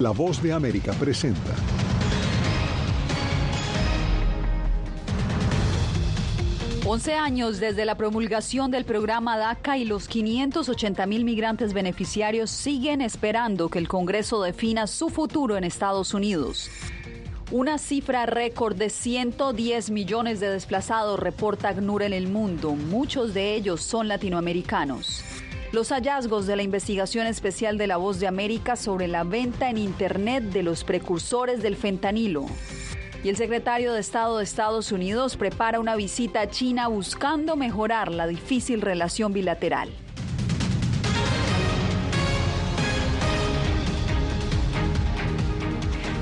La voz de América presenta. Once años desde la promulgación del programa DACA y los 580 mil migrantes beneficiarios siguen esperando que el Congreso defina su futuro en Estados Unidos. Una cifra récord de 110 millones de desplazados reporta ACNUR en el mundo. Muchos de ellos son latinoamericanos. Los hallazgos de la investigación especial de La Voz de América sobre la venta en Internet de los precursores del fentanilo. Y el secretario de Estado de Estados Unidos prepara una visita a China buscando mejorar la difícil relación bilateral.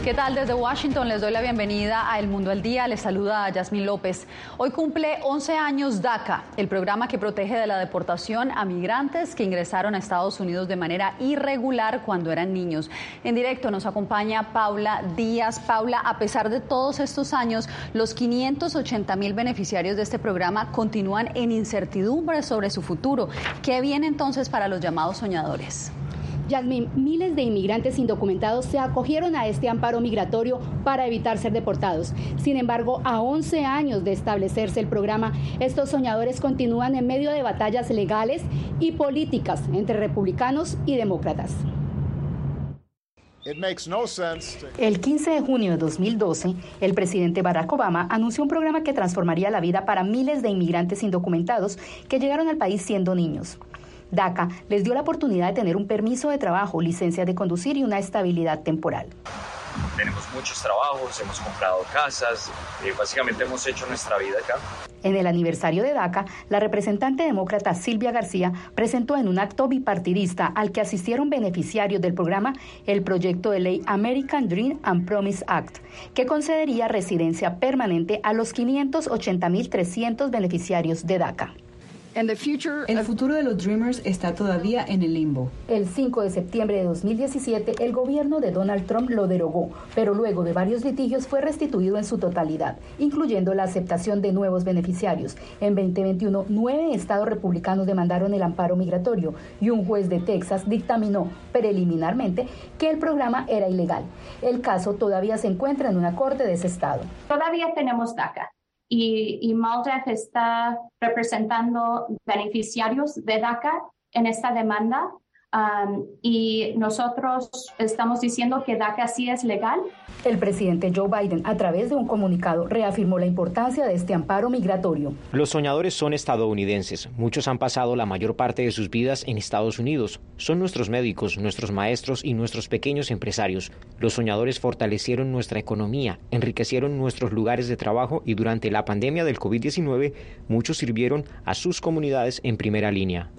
¿Qué tal? Desde Washington les doy la bienvenida a El Mundo al Día. Les saluda a Yasmín López. Hoy cumple 11 años DACA, el programa que protege de la deportación a migrantes que ingresaron a Estados Unidos de manera irregular cuando eran niños. En directo nos acompaña Paula Díaz. Paula, a pesar de todos estos años, los 580 mil beneficiarios de este programa continúan en incertidumbre sobre su futuro. ¿Qué viene entonces para los llamados soñadores? Yasmin, miles de inmigrantes indocumentados se acogieron a este amparo migratorio para evitar ser deportados. Sin embargo, a 11 años de establecerse el programa, estos soñadores continúan en medio de batallas legales y políticas entre republicanos y demócratas. El 15 de junio de 2012, el presidente Barack Obama anunció un programa que transformaría la vida para miles de inmigrantes indocumentados que llegaron al país siendo niños. DACA les dio la oportunidad de tener un permiso de trabajo, licencia de conducir y una estabilidad temporal. Tenemos muchos trabajos, hemos comprado casas, eh, básicamente hemos hecho nuestra vida acá. En el aniversario de DACA, la representante demócrata Silvia García presentó en un acto bipartidista al que asistieron beneficiarios del programa el proyecto de ley American Dream and Promise Act, que concedería residencia permanente a los 580.300 beneficiarios de DACA. El futuro de los Dreamers está todavía en el limbo. El 5 de septiembre de 2017, el gobierno de Donald Trump lo derogó, pero luego de varios litigios fue restituido en su totalidad, incluyendo la aceptación de nuevos beneficiarios. En 2021, nueve estados republicanos demandaron el amparo migratorio y un juez de Texas dictaminó preliminarmente que el programa era ilegal. El caso todavía se encuentra en una corte de ese estado. Todavía tenemos DACA y, y está representando beneficiarios de DACA en esta demanda Um, y nosotros estamos diciendo que DACA sí es legal. El presidente Joe Biden, a través de un comunicado, reafirmó la importancia de este amparo migratorio. Los soñadores son estadounidenses. Muchos han pasado la mayor parte de sus vidas en Estados Unidos. Son nuestros médicos, nuestros maestros y nuestros pequeños empresarios. Los soñadores fortalecieron nuestra economía, enriquecieron nuestros lugares de trabajo y durante la pandemia del COVID-19 muchos sirvieron a sus comunidades en primera línea.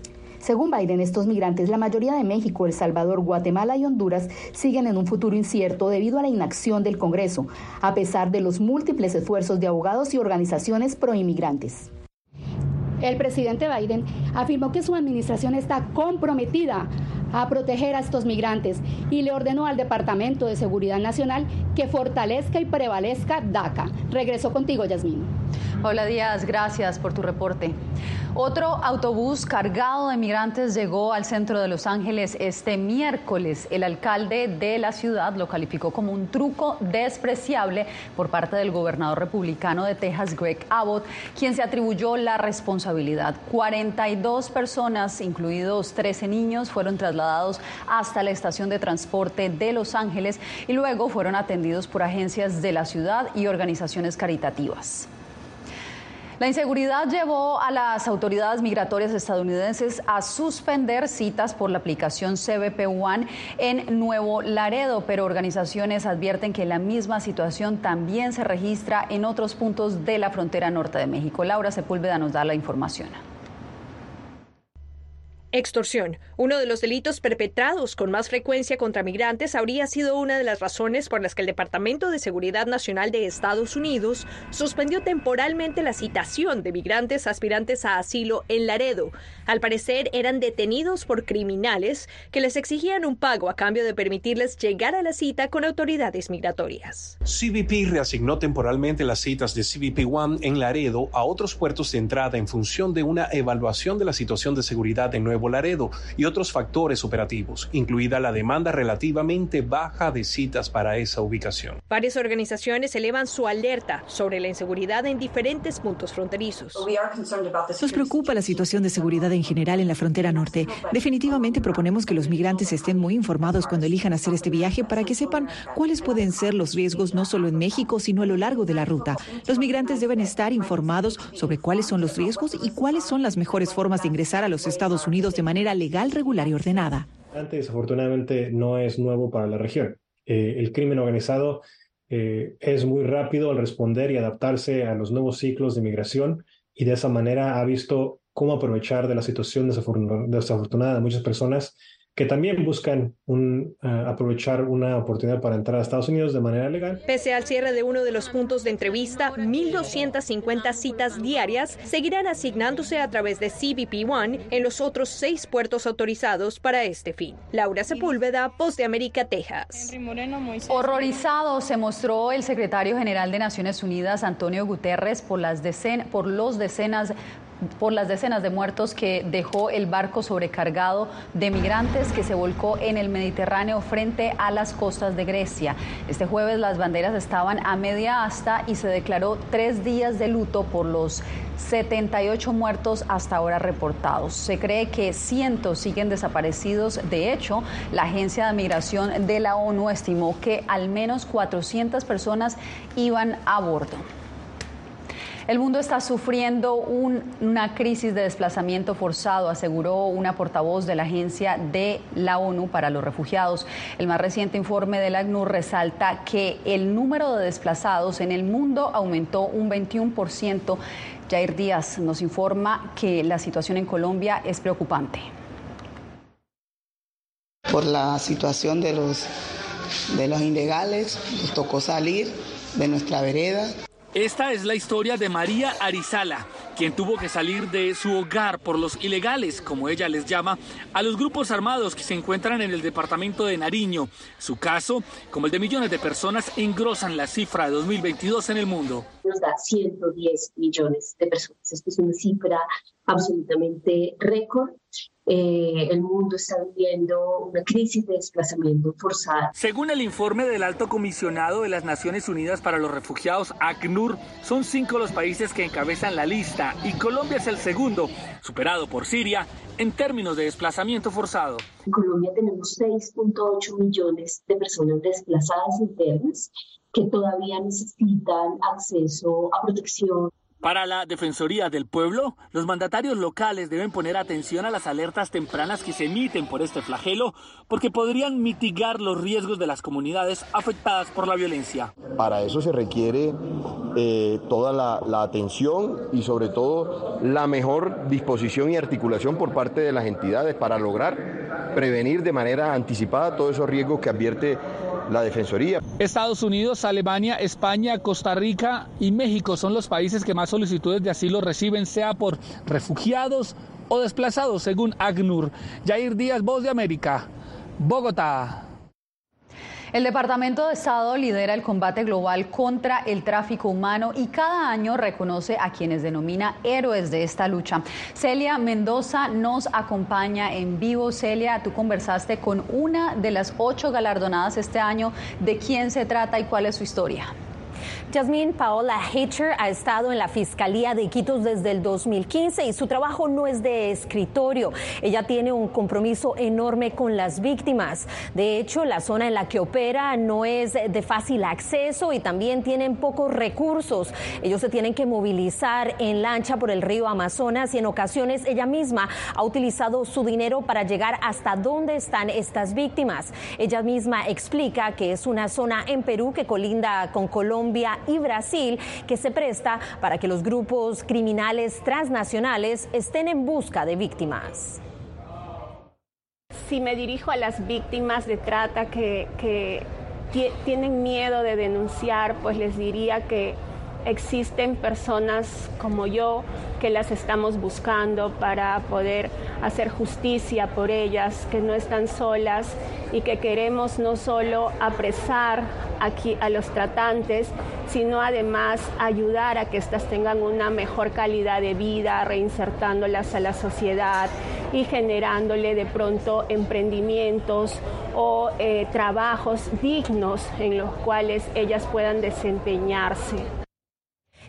Según Biden, estos migrantes, la mayoría de México, El Salvador, Guatemala y Honduras, siguen en un futuro incierto debido a la inacción del Congreso, a pesar de los múltiples esfuerzos de abogados y organizaciones proinmigrantes. El presidente Biden afirmó que su administración está comprometida a proteger a estos migrantes y le ordenó al Departamento de Seguridad Nacional que fortalezca y prevalezca DACA. Regreso contigo, Yasmín. Hola Díaz, gracias por tu reporte. Otro autobús cargado de migrantes llegó al centro de Los Ángeles este miércoles. El alcalde de la ciudad lo calificó como un truco despreciable por parte del gobernador republicano de Texas, Greg Abbott, quien se atribuyó la responsabilidad. 42 personas, incluidos 13 niños, fueron trasladados hasta la estación de transporte de Los Ángeles y luego fueron atendidos por agencias de la ciudad y organizaciones caritativas. La inseguridad llevó a las autoridades migratorias estadounidenses a suspender citas por la aplicación CBP One en Nuevo Laredo, pero organizaciones advierten que la misma situación también se registra en otros puntos de la frontera norte de México. Laura Sepúlveda nos da la información. Extorsión, uno de los delitos perpetrados con más frecuencia contra migrantes, habría sido una de las razones por las que el Departamento de Seguridad Nacional de Estados Unidos suspendió temporalmente la citación de migrantes aspirantes a asilo en Laredo. Al parecer eran detenidos por criminales que les exigían un pago a cambio de permitirles llegar a la cita con autoridades migratorias. CBP reasignó temporalmente las citas de CBP One en Laredo a otros puertos de entrada en función de una evaluación de la situación de seguridad en Nuevo Nuevo Laredo y otros factores operativos, incluida la demanda relativamente baja de citas para esa ubicación. Varias organizaciones elevan su alerta sobre la inseguridad en diferentes puntos fronterizos. Nos preocupa la situación de seguridad en general en la frontera norte. Definitivamente proponemos que los migrantes estén muy informados cuando elijan hacer este viaje para que sepan cuáles pueden ser los riesgos no solo en México, sino a lo largo de la ruta. Los migrantes deben estar informados sobre cuáles son los riesgos y cuáles son las mejores formas de ingresar a los Estados Unidos de manera legal, regular y ordenada. Desafortunadamente no es nuevo para la región. Eh, el crimen organizado eh, es muy rápido al responder y adaptarse a los nuevos ciclos de migración y de esa manera ha visto cómo aprovechar de la situación desafortunada de muchas personas que también buscan un, eh, aprovechar una oportunidad para entrar a Estados Unidos de manera legal. Pese al cierre de uno de los puntos de entrevista, 1.250 citas diarias seguirán asignándose a través de CBP One en los otros seis puertos autorizados para este fin. Laura Sepúlveda, Post de América, Texas. Horrorizado se mostró el secretario general de Naciones Unidas, Antonio Guterres, por, las por los decenas por las decenas de muertos que dejó el barco sobrecargado de migrantes que se volcó en el Mediterráneo frente a las costas de Grecia. Este jueves las banderas estaban a media asta y se declaró tres días de luto por los 78 muertos hasta ahora reportados. Se cree que cientos siguen desaparecidos. De hecho, la Agencia de Migración de la ONU estimó que al menos 400 personas iban a bordo. El mundo está sufriendo una crisis de desplazamiento forzado, aseguró una portavoz de la Agencia de la ONU para los Refugiados. El más reciente informe de la ACNUR resalta que el número de desplazados en el mundo aumentó un 21%. Jair Díaz nos informa que la situación en Colombia es preocupante. Por la situación de los, de los ilegales, nos tocó salir de nuestra vereda. Esta es la historia de María Arizala, quien tuvo que salir de su hogar por los ilegales, como ella les llama, a los grupos armados que se encuentran en el departamento de Nariño. Su caso, como el de millones de personas, engrosan la cifra de 2022 en el mundo. Nos da 110 millones de personas. Esto es una cifra absolutamente récord eh, el mundo está viviendo una crisis de desplazamiento forzada. Según el informe del alto comisionado de las Naciones Unidas para los Refugiados, ACNUR, son cinco los países que encabezan la lista y Colombia es el segundo, superado por Siria en términos de desplazamiento forzado. En Colombia tenemos 6.8 millones de personas desplazadas internas que todavía necesitan acceso a protección para la Defensoría del Pueblo, los mandatarios locales deben poner atención a las alertas tempranas que se emiten por este flagelo porque podrían mitigar los riesgos de las comunidades afectadas por la violencia. Para eso se requiere eh, toda la, atención y sobre todo la mejor disposición y articulación por parte de las entidades para lograr prevenir de manera anticipada todos esos riesgos que advierte la Defensoría. Estados Unidos, Alemania, España, Costa Rica y México son los países que más solicitudes de asilo reciben, sea por refugiados o desplazados, según ACNUR. Jair Díaz, Voz de América, Bogotá. El Departamento de Estado lidera el combate global contra el tráfico humano y cada año reconoce a quienes denomina héroes de esta lucha. Celia Mendoza nos acompaña en vivo. Celia, tú conversaste con una de las ocho galardonadas este año. ¿De quién se trata y cuál es su historia? Jasmine Paola Hatcher ha estado en la Fiscalía de Iquitos desde el 2015 y su trabajo no es de escritorio. Ella tiene un compromiso enorme con las víctimas. De hecho, la zona en la que opera no es de fácil acceso y también tienen pocos recursos. Ellos se tienen que movilizar en lancha por el río Amazonas y en ocasiones ella misma ha utilizado su dinero para llegar hasta donde están estas víctimas. Ella misma explica que es una zona en Perú que colinda con Colombia y Brasil que se presta para que los grupos criminales transnacionales estén en busca de víctimas. Si me dirijo a las víctimas de trata que, tienen miedo de denunciar, pues les diría que existen personas como yo que las estamos buscando para poder hacer justicia por ellas, que no están solas y que queremos no solo apresar aquí a los tratantes, sino además ayudar a que éstas tengan una mejor calidad de vida, reinsertándolas a la sociedad y generándole de pronto emprendimientos o eh, trabajos dignos en los cuales ellas puedan desempeñarse.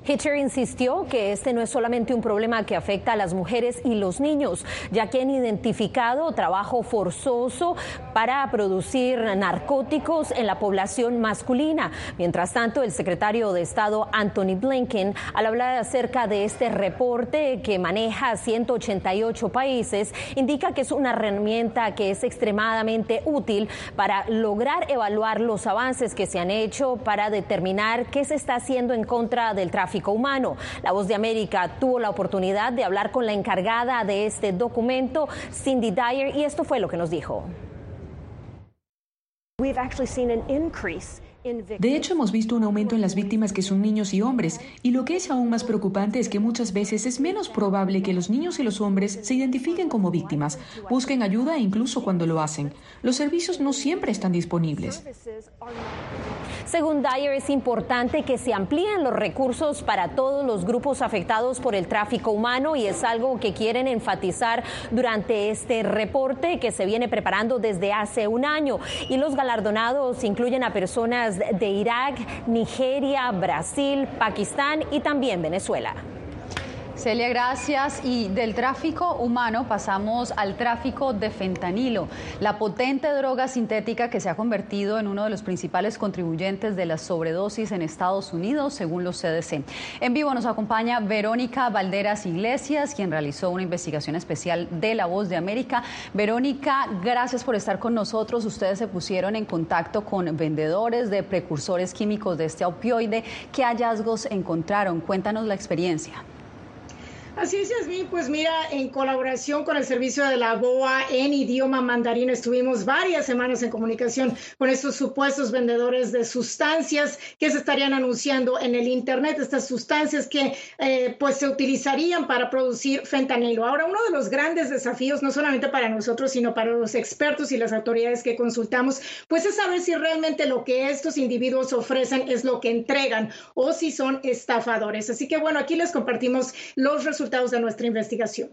Hitcher insistió que este no es solamente un problema que afecta a las mujeres y los niños, ya que han identificado trabajo forzoso para producir narcóticos en la población masculina. Mientras tanto, el secretario de Estado Anthony Blinken, al hablar acerca de este reporte que maneja 188 países, indica que es una herramienta que es extremadamente útil para lograr evaluar los avances que se han hecho para determinar qué se está haciendo en contra del tráfico La Voz de América tuvo la oportunidad de hablar con la encargada de este documento, Cindy Dyer, y esto fue lo que nos dijo. De hecho, hemos visto un aumento en las víctimas que son niños y hombres, y lo que es aún más preocupante es que muchas veces es menos probable que los niños y los hombres se identifiquen como víctimas, busquen ayuda incluso cuando lo hacen. Los servicios no siempre están disponibles. Según Dyer, es importante que se amplíen los recursos para todos los grupos afectados por el tráfico humano y es algo que quieren enfatizar durante este reporte que se viene preparando desde hace un año. Y los galardonados incluyen a personas de Irak, Nigeria, Brasil, Pakistán y también Venezuela. Celia, gracias. Y del tráfico humano pasamos al tráfico de fentanilo, la potente droga sintética que se ha convertido en uno de los principales contribuyentes de la sobredosis en Estados Unidos, según los CDC. En vivo nos acompaña Verónica Valderas Iglesias, quien realizó una investigación especial de La Voz de América. Verónica, gracias por estar con nosotros. Ustedes se pusieron en contacto con vendedores de precursores químicos de este opioide. ¿Qué hallazgos encontraron? Cuéntanos la experiencia. Así es, Yasmin. Pues mira, en colaboración con el servicio de la BOA en idioma mandarín, estuvimos varias semanas en comunicación con estos supuestos vendedores de sustancias que se estarían anunciando en el Internet, estas sustancias que eh, pues se utilizarían para producir fentanilo. Ahora, uno de los grandes desafíos, no solamente para nosotros, sino para los expertos y las autoridades que consultamos, pues es saber si realmente lo que estos individuos ofrecen es lo que entregan o si son estafadores. Así que bueno, aquí les compartimos los resultados de nuestra investigación.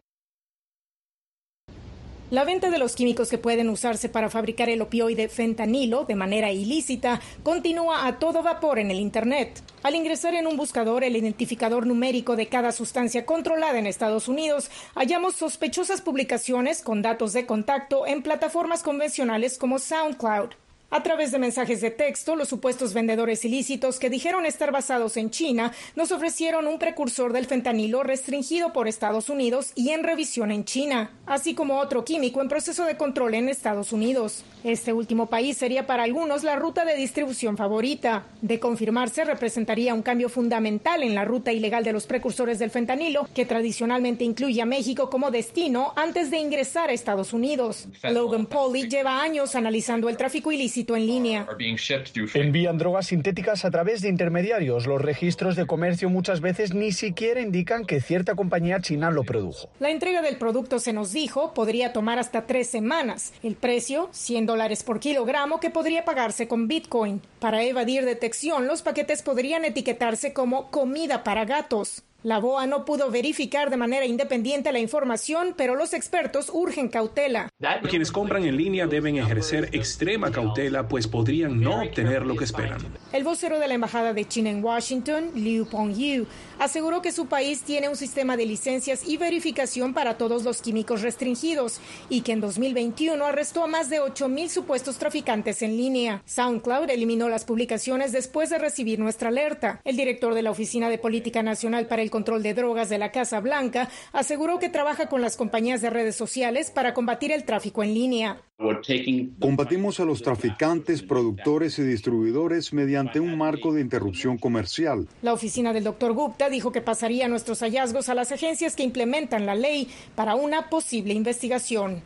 La venta de los químicos que pueden usarse para fabricar el opioide fentanilo de manera ilícita continúa a todo vapor en el Internet. Al ingresar en un buscador el identificador numérico de cada sustancia controlada en Estados Unidos, hallamos sospechosas publicaciones con datos de contacto en plataformas convencionales como SoundCloud. A través de mensajes de texto, los supuestos vendedores ilícitos que dijeron estar basados en China nos ofrecieron un precursor del fentanilo restringido por Estados Unidos y en revisión en China, así como otro químico en proceso de control en Estados Unidos. Este último país sería para algunos la ruta de distribución favorita. De confirmarse, representaría un cambio fundamental en la ruta ilegal de los precursores del fentanilo, que tradicionalmente incluye a México como destino antes de ingresar a Estados Unidos. Logan Pauli lleva años analizando el tráfico ilícito en línea. Envían drogas sintéticas a través de intermediarios. Los registros de comercio muchas veces ni siquiera indican que cierta compañía china lo produjo. La entrega del producto, se nos dijo, podría tomar hasta tres semanas. El precio, 100 dólares por kilogramo, que podría pagarse con Bitcoin. Para evadir detección, los paquetes podrían etiquetarse como comida para gatos. La BOA no pudo verificar de manera independiente la información, pero los expertos urgen cautela. Quienes compran en línea deben ejercer extrema cautela, pues podrían no obtener lo que esperan. El vocero de la Embajada de China en Washington, Liu Pengyu, aseguró que su país tiene un sistema de licencias y verificación para todos los químicos restringidos y que en 2021 arrestó a más de 8.000 supuestos traficantes en línea. SoundCloud eliminó las publicaciones después de recibir nuestra alerta. El director de la Oficina de Política Nacional para el Control de Drogas de la Casa Blanca, aseguró que trabaja con las compañías de redes sociales para combatir el tráfico en línea. Combatimos a los traficantes, productores y distribuidores mediante un marco de interrupción comercial. La oficina del doctor Gupta dijo que pasaría nuestros hallazgos a las agencias que implementan la ley para una posible investigación.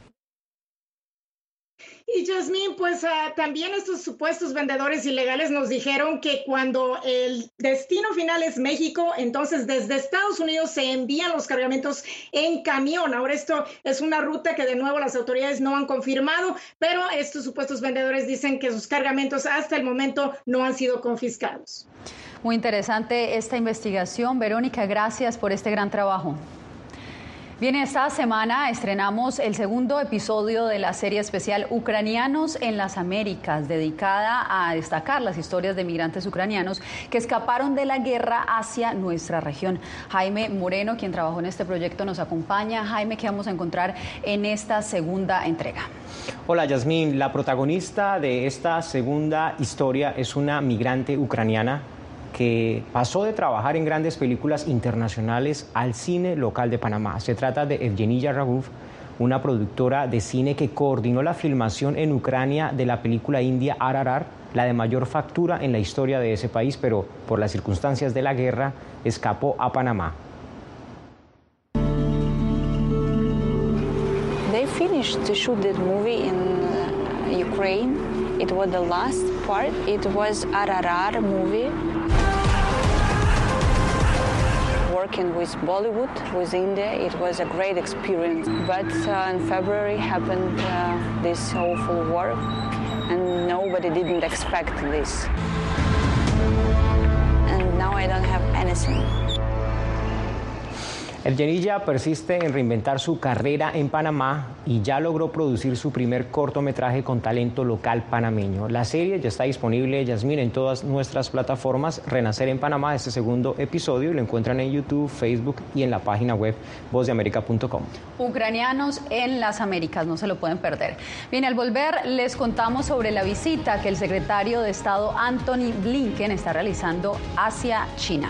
Y Jasmine, pues ah, también estos supuestos vendedores ilegales nos dijeron que cuando el destino final es México, entonces desde Estados Unidos se envían los cargamentos en camión. Ahora esto es una ruta que de nuevo las autoridades no han confirmado, pero estos supuestos vendedores dicen que sus cargamentos hasta el momento no han sido confiscados. Muy interesante esta investigación. Verónica, gracias por este gran trabajo. Bien, esta semana estrenamos el segundo episodio de la serie especial Ucranianos en las Américas, dedicada a destacar las historias de migrantes ucranianos que escaparon de la guerra hacia nuestra región. Jaime Moreno, quien trabajó en este proyecto, nos acompaña. Jaime, ¿qué vamos a encontrar en esta segunda entrega? Hola Yasmín, la protagonista de esta segunda historia es una migrante ucraniana que pasó de trabajar en grandes películas internacionales al cine local de Panamá. Se trata de Evgenia Ragov, una productora de cine que coordinó la filmación en Ucrania de la película india Ararar, la de mayor factura en la historia de ese país, pero por las circunstancias de la guerra escapó a Panamá. They finished to shoot that movie in uh, Ukraine. It was the last part. It was Ararar movie. Working with Bollywood, with India, it was a great experience. But uh, in February happened uh, this awful war, and nobody didn't expect this. And now I don't have anything. El Genilla persiste en reinventar su carrera en Panamá y ya logró producir su primer cortometraje con talento local panameño. La serie ya está disponible, Yasmín, en todas nuestras plataformas. Renacer en Panamá, este segundo episodio, lo encuentran en YouTube, Facebook y en la página web vozdeamerica.com. Ucranianos en las Américas, no se lo pueden perder. Bien, al volver les contamos sobre la visita que el secretario de Estado Anthony Blinken está realizando hacia China.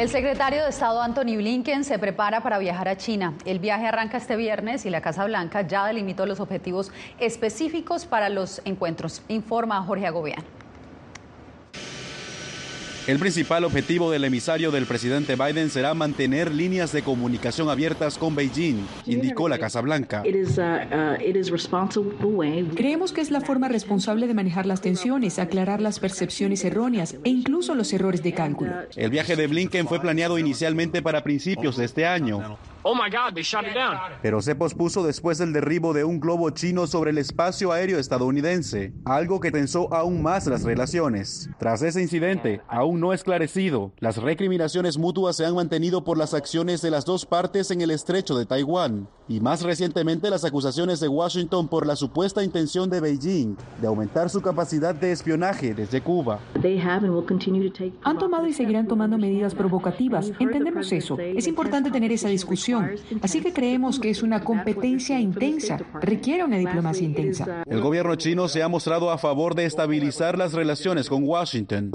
El secretario de Estado Anthony Blinken se prepara para viajar a China. El viaje arranca este viernes y la Casa Blanca ya delimitó los objetivos específicos para los encuentros, informa Jorge Agobián. El principal objetivo del emisario del presidente Biden será mantener líneas de comunicación abiertas con Beijing, indicó la Casa Blanca. Creemos que es la forma responsable de manejar las tensiones, aclarar las percepciones erróneas e incluso los errores de cálculo. El viaje de Blinken fue planeado inicialmente para principios de este año. Pero se pospuso después del derribo de un globo chino sobre el espacio aéreo estadounidense, algo que tensó aún más las relaciones. Tras ese incidente, aún no esclarecido, las recriminaciones mutuas se han mantenido por las acciones de las dos partes en el estrecho de Taiwán. Y más recientemente las acusaciones de Washington por la supuesta intención de Beijing de aumentar su capacidad de espionaje desde Cuba. Han tomado y seguirán tomando medidas provocativas. Entendemos eso. Es importante tener esa discusión. Así que creemos que es una competencia intensa. Requiere una diplomacia intensa. El gobierno chino se ha mostrado a favor de estabilizar las relaciones con Washington.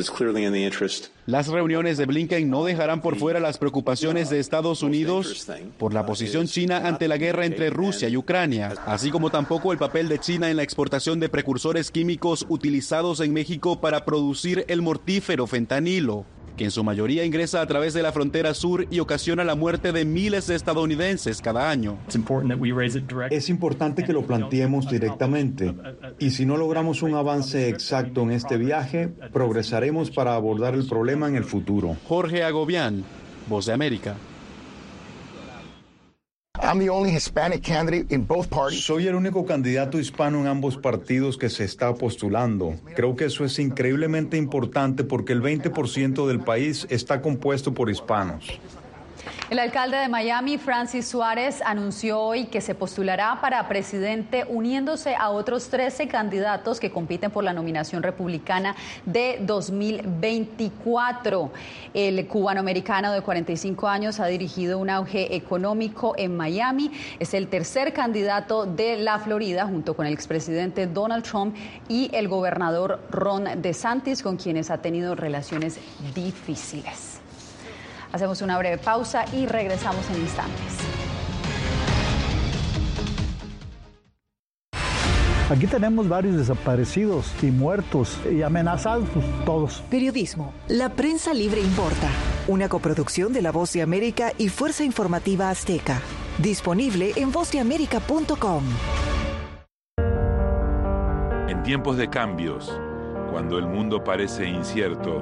Las reuniones de Blinken no dejarán por fuera las preocupaciones de Estados Unidos por la posición china ante la guerra entre Rusia y Ucrania, así como tampoco el papel de China en la exportación de precursores químicos utilizados en México para producir el mortífero fentanilo que en su mayoría ingresa a través de la frontera sur y ocasiona la muerte de miles de estadounidenses cada año. Es importante que lo planteemos directamente y si no logramos un avance exacto en este viaje, progresaremos para abordar el problema en el futuro. Jorge Agobián, Voz de América. Soy el único candidato hispano en ambos partidos que se está postulando. Creo que eso es increíblemente importante porque el 20% del país está compuesto por hispanos. El alcalde de Miami, Francis Suárez, anunció hoy que se postulará para presidente uniéndose a otros 13 candidatos que compiten por la nominación republicana de 2024. El cubanoamericano de 45 años ha dirigido un auge económico en Miami. Es el tercer candidato de la Florida junto con el expresidente Donald Trump y el gobernador Ron DeSantis, con quienes ha tenido relaciones difíciles. Hacemos una breve pausa y regresamos en instantes. Aquí tenemos varios desaparecidos y muertos y amenazados todos. Periodismo. La prensa libre importa. Una coproducción de La Voz de América y Fuerza Informativa Azteca. Disponible en vozdeamerica.com. En tiempos de cambios, cuando el mundo parece incierto,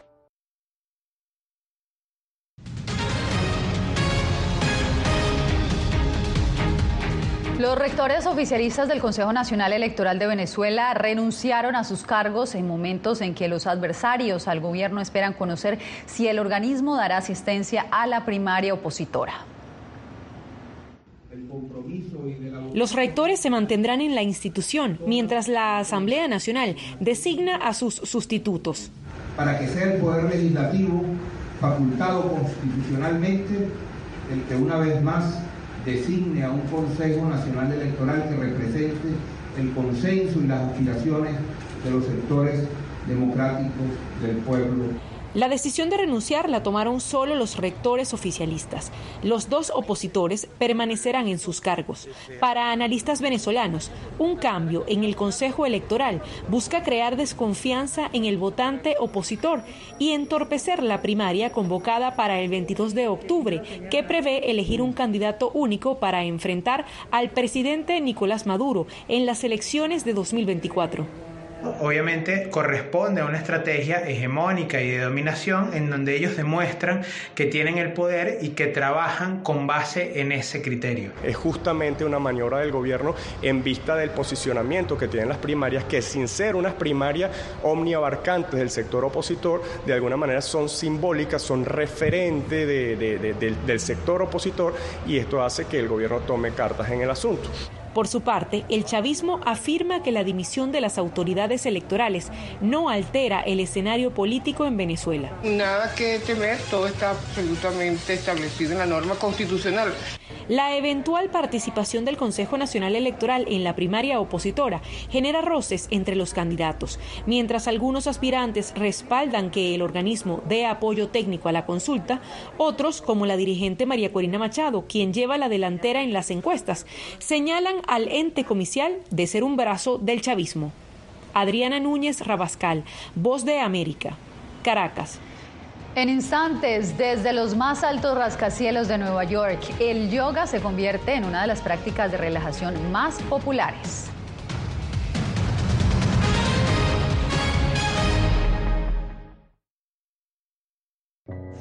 Los rectores oficialistas del Consejo Nacional Electoral de Venezuela renunciaron a sus cargos en momentos en que los adversarios al gobierno esperan conocer si el organismo dará asistencia a la primaria opositora. Los rectores se mantendrán en la institución mientras la Asamblea Nacional designa a sus sustitutos. Para que sea el Poder Legislativo facultado constitucionalmente el que una vez más designe a un Consejo Nacional Electoral que represente el consenso y las aspiraciones de los sectores democráticos del pueblo la decisión de renunciar la tomaron solo los rectores oficialistas. Los dos opositores permanecerán en sus cargos. Para analistas venezolanos, un cambio en el Consejo Electoral busca crear desconfianza en el votante opositor y entorpecer la primaria convocada para el 22 de octubre, que prevé elegir un candidato único para enfrentar al presidente Nicolás Maduro en las elecciones de 2024. Obviamente corresponde a una estrategia hegemónica y de dominación en donde ellos demuestran que tienen el poder y que trabajan con base en ese criterio. Es justamente una maniobra del gobierno en vista del posicionamiento que tienen las primarias, que sin ser unas primarias omniabarcantes del sector opositor, de alguna manera son simbólicas, son referentes del sector opositor y esto hace que el gobierno tome cartas en el asunto. Por su parte, el chavismo afirma que la dimisión de las autoridades electorales no altera el escenario político en Venezuela. Nada que temer, todo está absolutamente establecido en la norma constitucional. La eventual participación del Consejo Nacional Electoral en la primaria opositora genera roces entre los candidatos, mientras algunos aspirantes respaldan que el organismo dé apoyo técnico a la consulta, otros, como la dirigente María Corina Machado, quien lleva la delantera en las encuestas, señalan al ente comicial de ser un brazo del chavismo. Adriana Núñez Rabascal, Voz de América, Caracas. En instantes, desde los más altos rascacielos de Nueva York, el yoga se convierte en una de las prácticas de relajación más populares.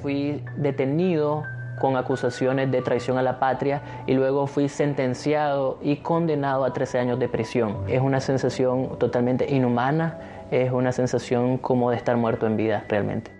Fui detenido con acusaciones de traición a la patria y luego fui sentenciado y condenado a 13 años de prisión. Es una sensación totalmente inhumana, es una sensación como de estar muerto en vida realmente.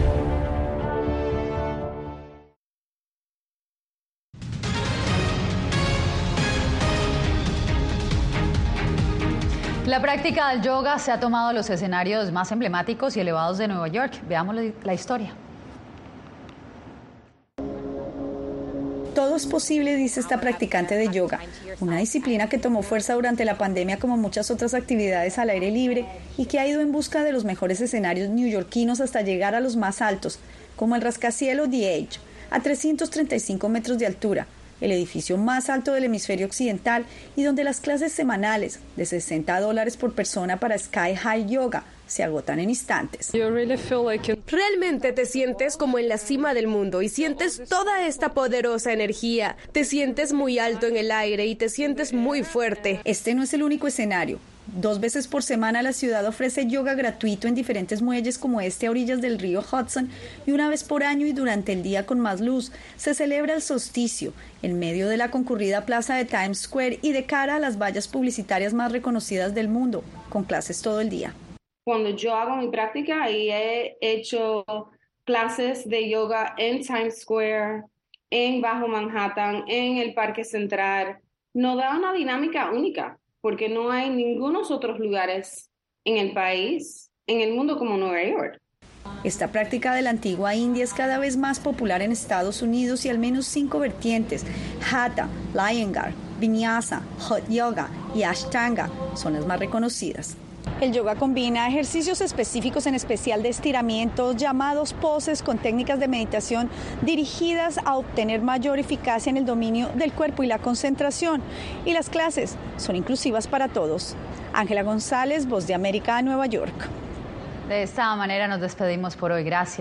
La práctica del yoga se ha tomado los escenarios más emblemáticos y elevados de Nueva York. Veamos la historia. Todo es posible, dice esta practicante de yoga, una disciplina que tomó fuerza durante la pandemia como muchas otras actividades al aire libre y que ha ido en busca de los mejores escenarios neoyorquinos hasta llegar a los más altos, como el rascacielos The Age, a 335 metros de altura, el edificio más alto del hemisferio occidental y donde las clases semanales de 60 dólares por persona para Sky High Yoga se agotan en instantes. Realmente te sientes como en la cima del mundo y sientes toda esta poderosa energía. Te sientes muy alto en el aire y te sientes muy fuerte. Este no es el único escenario. Dos veces por semana la ciudad ofrece yoga gratuito en diferentes muelles como este a orillas del río Hudson y una vez por año y durante el día con más luz. Se celebra el solsticio en medio de la concurrida plaza de Times Square y de cara a las vallas publicitarias más reconocidas del mundo, con clases todo el día. Cuando yo hago mi práctica y he hecho clases de yoga en Times Square, en Bajo Manhattan, en el Parque Central, nos da una dinámica única porque no hay ningunos otros lugares en el país, en el mundo como Nueva York. Esta práctica de la antigua India es cada vez más popular en Estados Unidos y al menos cinco vertientes, Hatha, Iyengar, Vinyasa, Hot Yoga y Ashtanga, son las más reconocidas. El yoga combina ejercicios específicos, en especial de estiramientos, llamados poses, con técnicas de meditación dirigidas a obtener mayor eficacia en el dominio del cuerpo y la concentración. Y las clases son inclusivas para todos. Ángela González, Voz de América, Nueva York. De esta manera nos despedimos por hoy. Gracias.